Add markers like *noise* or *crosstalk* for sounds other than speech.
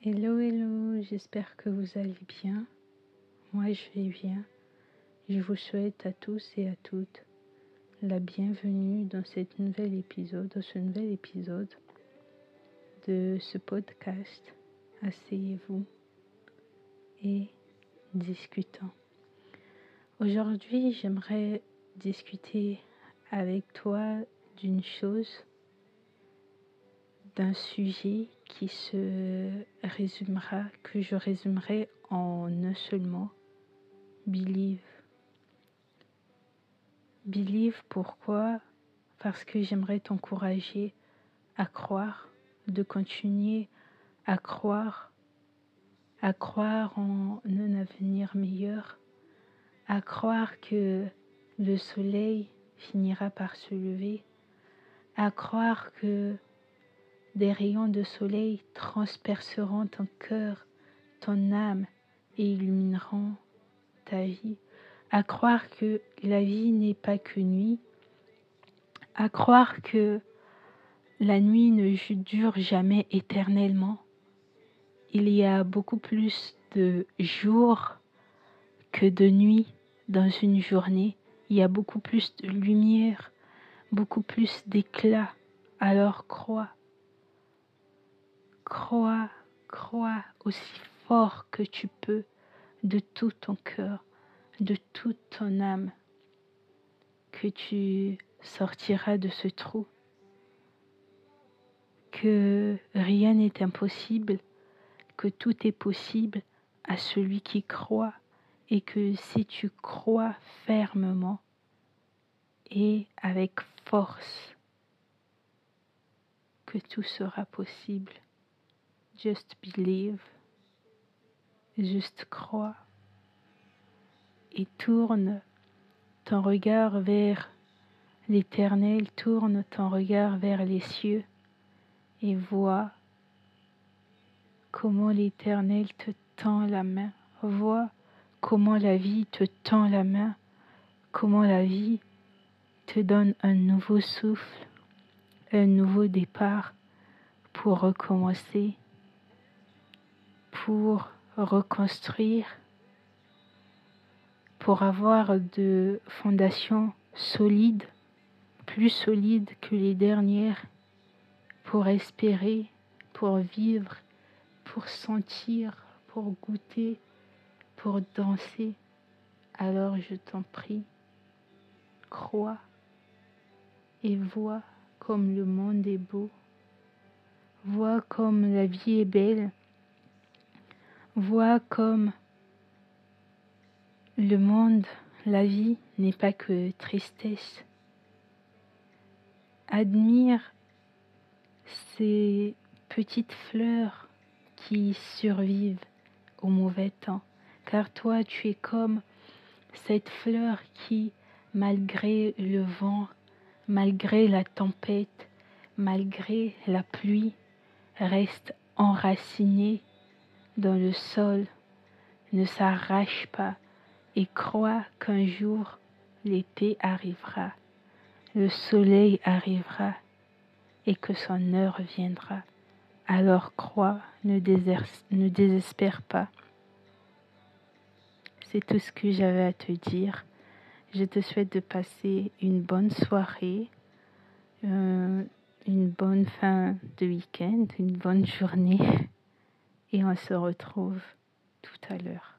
Hello, hello, j'espère que vous allez bien. Moi, je vais bien. Je vous souhaite à tous et à toutes la bienvenue dans cette nouvel épisode, dans ce nouvel épisode de ce podcast. Asseyez-vous et discutons. Aujourd'hui, j'aimerais discuter avec toi d'une chose, d'un sujet qui se résumera, que je résumerai en un seul mot, believe. Believe pourquoi? Parce que j'aimerais t'encourager à croire, de continuer à croire, à croire en un avenir meilleur, à croire que le soleil finira par se lever, à croire que des rayons de soleil transperceront ton cœur, ton âme et illumineront ta vie, à croire que la vie n'est pas que nuit, à croire que la nuit ne dure jamais éternellement. Il y a beaucoup plus de jours que de nuits dans une journée. Il y a beaucoup plus de lumière, beaucoup plus d'éclat. Alors crois, crois, crois aussi fort que tu peux de tout ton cœur, de toute ton âme, que tu sortiras de ce trou, que rien n'est impossible, que tout est possible à celui qui croit et que si tu crois fermement et avec force, que tout sera possible. Just believe, juste crois et tourne ton regard vers l'éternel, tourne ton regard vers les cieux et vois comment l'éternel te tend la main, vois comment la vie te tend la main, comment la vie te donne un nouveau souffle, un nouveau départ pour recommencer, pour reconstruire, pour avoir de fondations solides, plus solides que les dernières, pour espérer, pour vivre, pour sentir, pour goûter pour danser, alors je t'en prie, crois et vois comme le monde est beau, vois comme la vie est belle, vois comme le monde, la vie n'est pas que tristesse. Admire ces petites fleurs qui survivent au mauvais temps car toi tu es comme cette fleur qui, malgré le vent, malgré la tempête, malgré la pluie, reste enracinée dans le sol, ne s'arrache pas et croit qu'un jour l'été arrivera, le soleil arrivera et que son heure viendra. Alors crois, ne, ne désespère pas. C'est tout ce que j'avais à te dire. Je te souhaite de passer une bonne soirée, euh, une bonne fin de week-end, une bonne journée *laughs* et on se retrouve tout à l'heure.